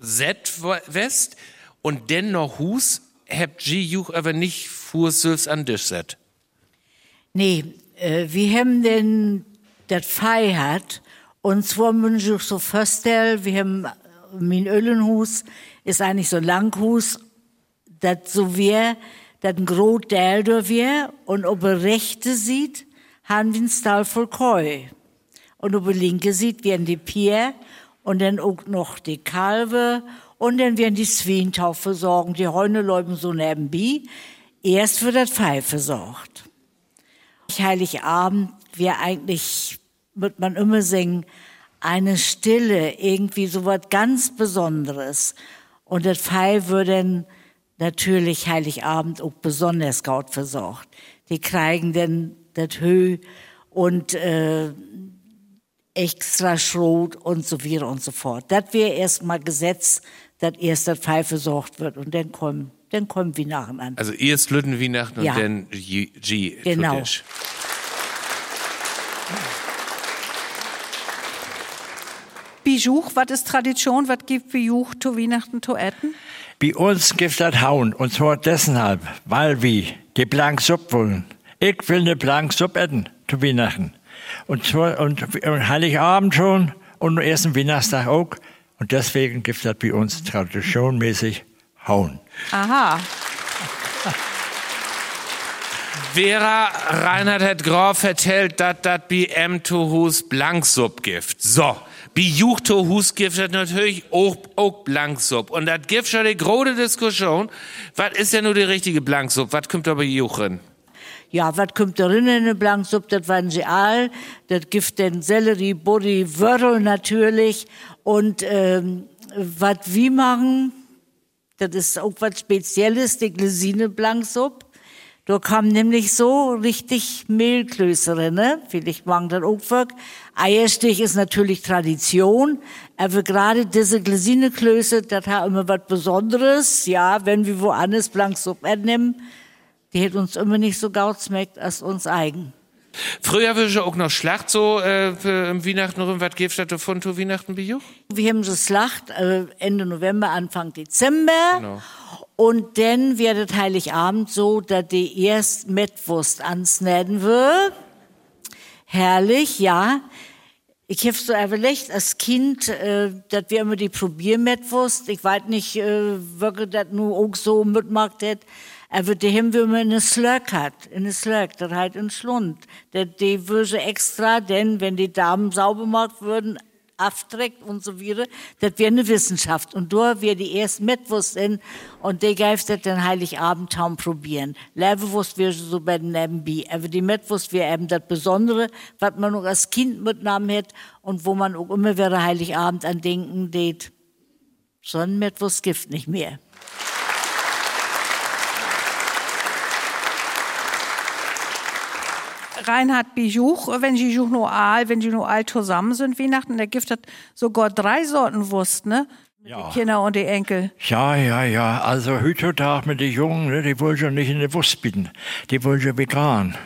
Z West und denn noch Hus, habt G Juch aber nicht Fußsülfs an Tisch set. Nee, äh, wir haben denn das Fei hat und zwar muss ich so vorstellen, wir haben mein Ölenhus ist eigentlich so ein Langhus, das so wär, das ein groß Teil da wär und ob er rechte sieht, haben wir einen Stall voll Koi. Und ob er linke sieht, werden die Pier und dann auch noch die Kalve und dann werden die Zwientau versorgen, die Heune läuben so nebenbei. Erst wird das Pfeif versorgt. Heiligabend wir eigentlich, wird man immer singen, eine Stille, irgendwie so was ganz Besonderes. Und das Pfeif wird dann natürlich Heiligabend auch besonders gut versorgt. Die kriegen dann das Höh und äh, extra Schrot und so weiter und so fort. Das wäre erstmal Gesetz, dass erst das Pfeif versorgt wird und dann kommen, dann kommen Weihnachten an. Also erst Lütten Weihnachten Ja. und dann G. Genau. Lüttisch. Bijuch, was ist Tradition? Was gibt Bijuch zu Weihnachten zu essen? Bei uns gibt das Hauen, und zwar deshalb, weil wir die Blanksuppe wollen. Ich will eine Blanksuppe essen zu Weihnachten. Und zwar, und, und Heiligabend schon, und am ersten Weihnachtstag auch. Und deswegen gibt das bei uns traditionmäßig Hauen. Aha. Vera Reinhard hat Graf erzählt, dass das bei M to Hus Blanksupp gibt. So. Bei Juch to Hus gibt das natürlich auch, auch Blanksupp. Und das gibt schon die große Diskussion. Was ist denn nur die richtige Blanksupp? Was kommt da bei Juch rein? Ja, was kommt da rein in eine Blanksuppe? Das waren sie all. Das gibt den Sellerie, Buddy, Wörl natürlich. Und ähm, was wir machen, das ist auch was Spezielles, die Glesine Blanksuppe. Da kam nämlich so richtig Mehlklößere, ne? Vielleicht machen das auch. Eierstich ist natürlich Tradition, aber gerade diese Glesineklöße, das hat immer was Besonderes. Ja, wenn wir woanders Blanksuppe nehmen, die hat uns immer nicht so gaut schmeckt als uns eigen. Früher ich auch noch Schlacht so äh, im Weihnachten rum. Was gibt es da von zu Weihnachten bei? Wir haben so Schlacht äh, Ende November, Anfang Dezember. Genau. Und dann wird es Heiligabend so, dass die erst Mettwurst ansnäden wird. Herrlich, ja. Ich hab so überlegt, als Kind, äh, dass wir immer die Probiermettwurst, ich weiß nicht, äh, wirklich das nur auch so mitmacht hat, aber die haben wir immer in eine Slurk hat, in eine Slurk, das halt in Schlund. Das, die würde extra, denn wenn die Damen sauber gemacht würden, afträgt und so weiter, das wäre eine Wissenschaft. Und da wäre die erst Mettwurst in und die geift das dann Heiligabend kaum probieren. Leberwurst wäre so bei den nebenbei. Aber die Mettwurst wäre eben das Besondere, was man noch als Kind mitnahmen hätte und wo man auch immer wäre Heiligabend an denken det. So ein Mettwurst gibt nicht mehr. Reinhard Bijuch, wenn sie Juch nur all, wenn sie nur all zusammen sind Weihnachten, da gibt es sogar drei Sorten Wurst, ne? Ja. Die Kinder und die Enkel. Ja, ja, ja. Also heutzutage mit den Jungen, ne, die wollen schon nicht in die Wurst bieten. Die wollen schon vegan.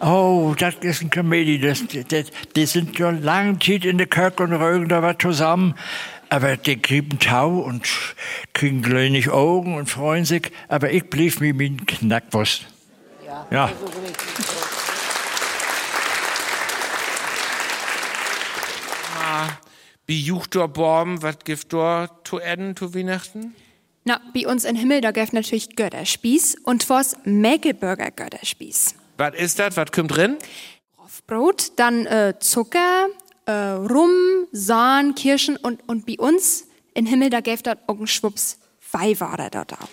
Oh, das ist ein Comedy. Das, das, die sind schon lange Zeit in der Kirche und rögen da was zusammen. Aber die kriegen Tau und kriegen kleine Augen und freuen sich. Aber ich blieb mit meinen Knackwurst. Ja. Bei Juch dor Borm, was gibt dort zu essen zu Weihnachten? Na, bei uns in Himmel, da gäft natürlich Götterspieß und was Mäkelburger Götterspieß. Was ist das? Was kommt drin? Brot, dann äh, Zucker, äh, Rum, Sahn, Kirschen und, und bei uns in Himmel, da gäft dort auch ein Schwupps Weihwasser dort auch.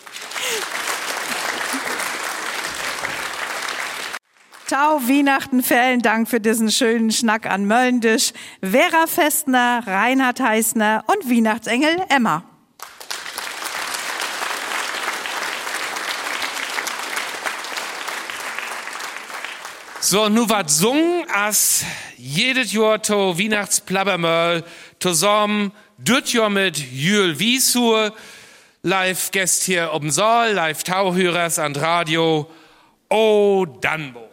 Ciao, Weihnachten, vielen Dank für diesen schönen Schnack an Möllendisch. Vera Festner, Reinhard Heißner und Weihnachtsengel Emma. So, nu wat sung as jedes Jahr to Weihnachtsplabbermöll zusammen, düt Jahr mit Jül Wiesur, live Gäst hier ob'n Saal, live Tauhörers an Radio, oh Danbo.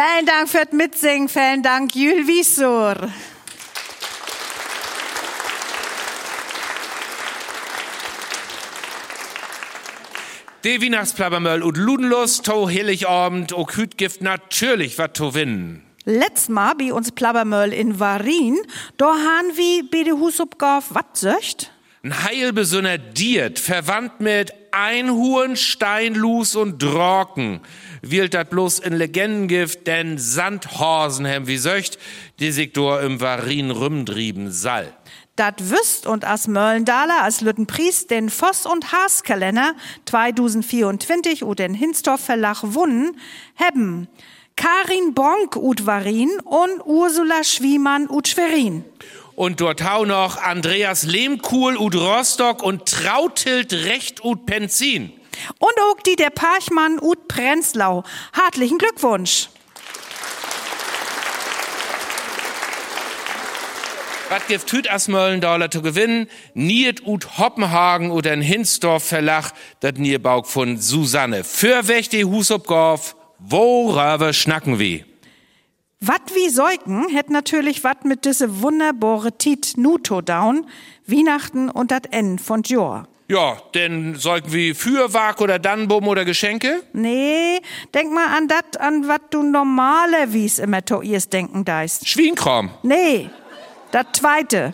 Vielen Dank für das Mitsingen, vielen Dank, Jül Wiesur. De Weihnachtsplabbermöll und Ludenlust, to Heiligabend, o Küt gibt natürlich wat to winnen. Letztes Mal bei uns Plabbermöll in Varin, da han wie bei de Husupgauf wat söcht? Ein heilbesonner Diet, verwandt mit Einhuhn, Steinlus und Drocken, wählt dat bloß in Legendengift, denn Sandhorsen hem wie söcht, die dort im Varin rümdrieben sall. Dat wüsst und as Möllendaler als Lüttenpriest den Voss- und Haaskalender 2024 und den Hinstorf Verlag wunnen, hebben Karin Bonk ut Varin und Ursula Schwiemann ut Schwerin. Und dort hau noch Andreas Lehmkuhl ut Rostock und Trautild Recht ut Penzin. Und auch die der Parchmann ut Prenzlau. Hartlichen Glückwunsch. Was gibt Hüt as Möllendorler zu gewinnen? Niet ut Hoppenhagen oder ein Hinsdorf Verlag, dat Nierbauk von Susanne. Für wächte Husopgorf, worüber schnacken wir? Wat wie Säugen hätt natürlich wat mit diese wunderbare Tit Nuto down, Weihnachten und dat N von Jor. Ja, denn sollten wir Fürwag oder Dannbum oder Geschenke? Nee, denk mal an dat, an wat du normalerweise immer to ihrs denken deist. Schwienkram. Nee, dat zweite.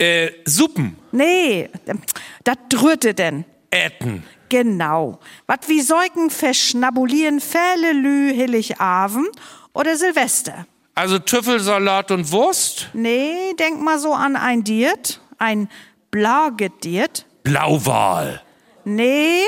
Äh, Suppen. Nee, dat drütte denn. Äten. Genau. Wat wie Säugen verschnabulieren Fälle lü Heiligabend oder Silvester. Also Tüffelsalat und Wurst? Nee, denk mal so an ein Diet, ein Blagediet. Blauwal. Nee,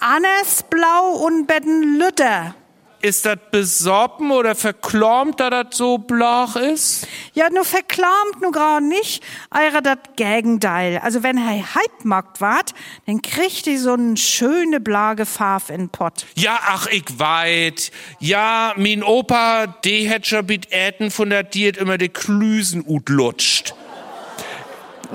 Annes Blau und Betten Lütter. Ist das besorben oder verklormt, da das so blach ist? Ja, nur verklammt nur grad nicht, eure dat Gegenteil. Also wenn er Hypemarkt wart, dann kriegt die so n schöne blage Farf in Pott. Ja, ach, ich weit. Ja, min Opa, de hätt schon bit Äten von der Diet immer de Klüsen ut lutscht.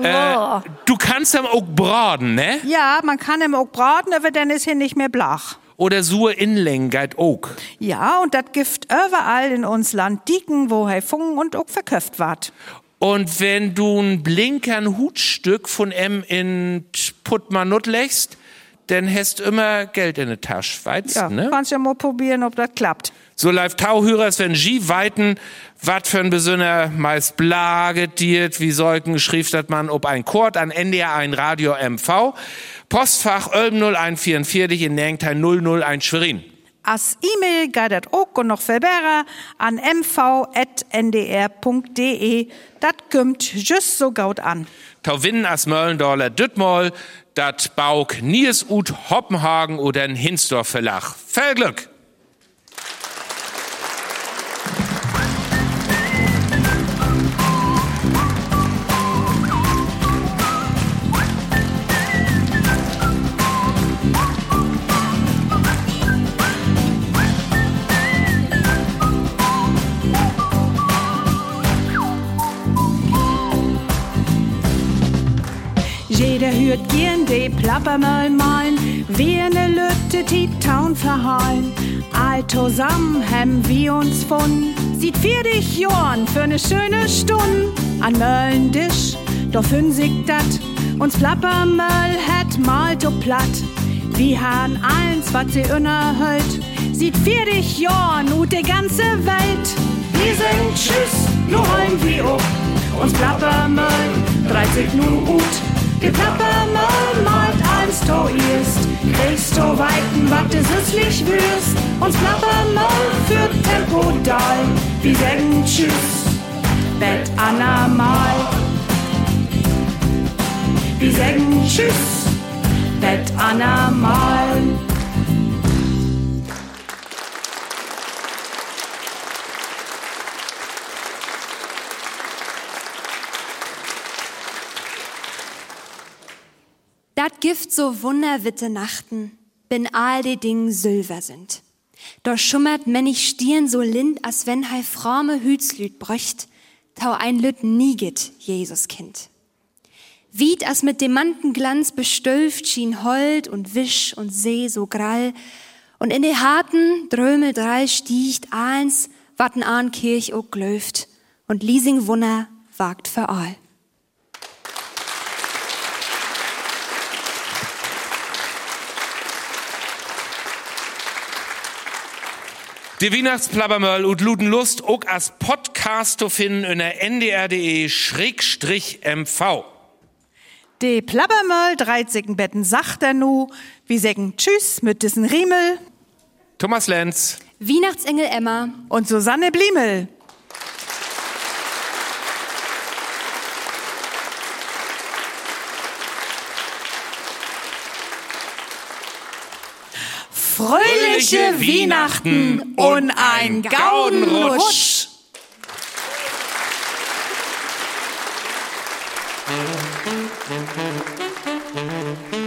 Äh, du kannst am auch braten, ne? Ja, man kann ihm auch braten, aber dann ist hier nicht mehr blach. Oder sur Inlängheit auch. Ja, und dat Gift überall in uns Land dieken, wo er fungen und auch verköft ward. Und wenn du ein blinkern Hutstück von em in Puttmanut legst, dann hast immer Geld in der Tasche, weißt Ja, ne? kannst ja mal probieren, ob das klappt. So live Tauhörers, wenn G weiten, wat für ein Besonner meist blagetiert, wie Säugen schrieb dat man, ob ein Chord an NDR ein Radio MV, Postfach Ölm 0144 in Nengteil 001 Schwerin. As E-Mail dat auch und noch verbärer an mv.ndr.de. Dat kümmt just so gaut an. Tau winnen as Möllendorler Düttmoll, dat Bauk Nies ut Hoppenhagen oder ein Hinsdorf Verlag. Viel Glück! Jeder hört gern de Plappermöll malen, wir ne Lütte die Town verhalen. All zusammen hem wir uns von, sieht vier dich Jorn für ne schöne Stund. An Möllendisch, doch fünfzig dat, uns Plappermöll het mal to platt. Wir han eins, wat sie unerhölt, sieht vier dich Jorn ut de ganze Welt. Wir sind Tschüss, nur heim wie ob, uns Plappermöll, 30 nu ut. Die Plappermöll malt eins to erst, kriegst to weiten, wat du süßlich wirst. Uns Plappermöll für Tempo dal, wir sagen Tschüss, Bett Anna mal. Wir sagen Tschüss, Bett Anna mal. Gift so wunderwitte Nachten, bin all die Ding Silver sind. Doch schummert männig Stirn so lind, als wenn hei fromme Hütslüt bröcht, tau ein Lüt nieget, Jesuskind. Wied as mit demanten Glanz bestülft schien Hold und Wisch und See so grall, und in de harten Drömel drei stiegt eins watten an Kirch auch glöft und Liesing Wunner wagt für all. Die Weihnachtsplabbermöll und Ludenlust auch als Podcast zu finden in der ndr.de schrägstrich mv. De Plabbermöll 13 Betten sagt er nu. Wir sagen Tschüss mit diesen Riemel Thomas Lenz. Weihnachtsengel Emma. und Susanne Bliemel. Fröhliche Weihnachten und ein Gaudenrutsch. Deilige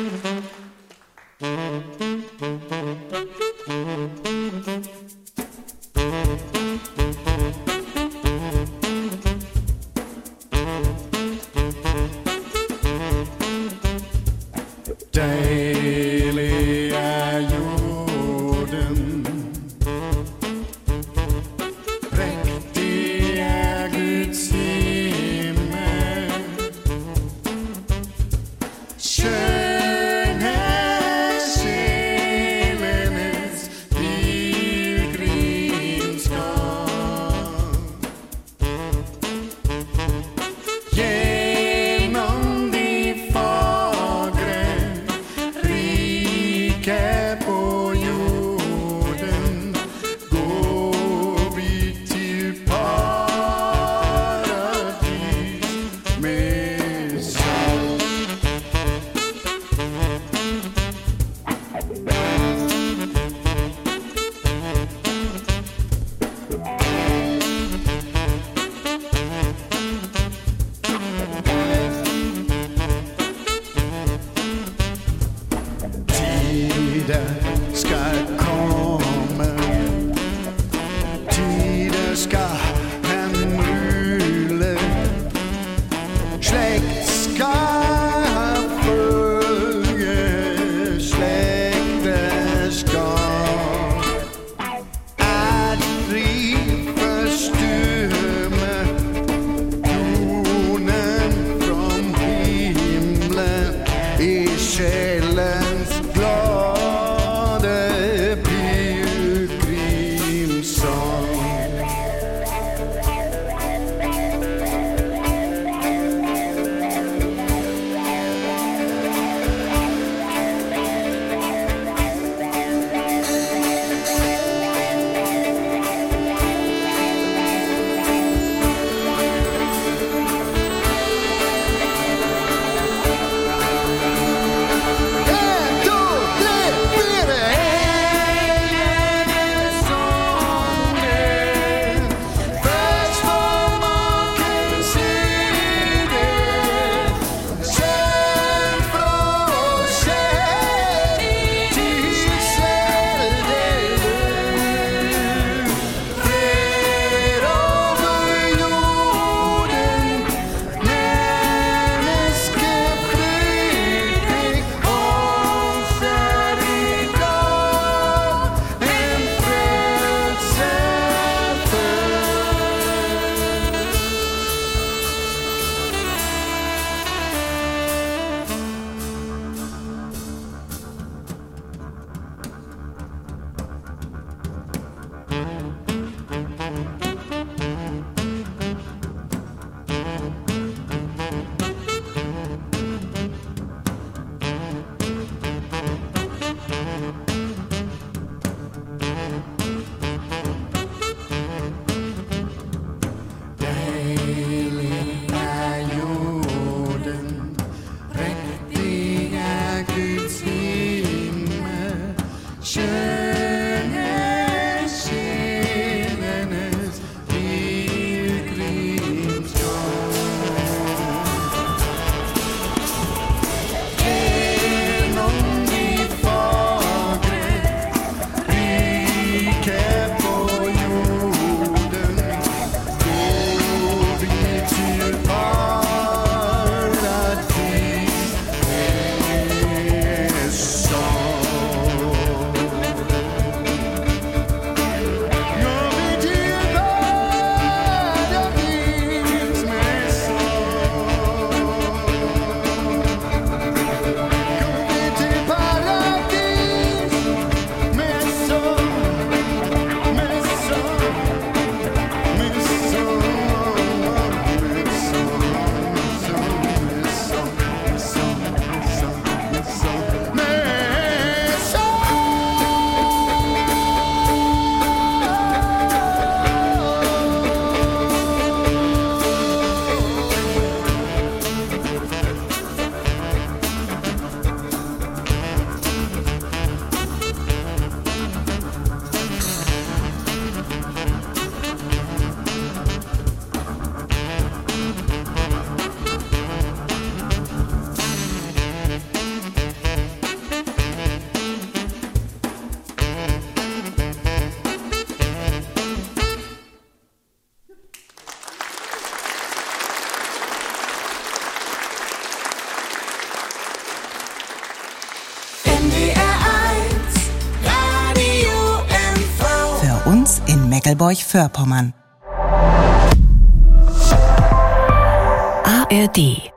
Meckelburg-Vorpommern. ARD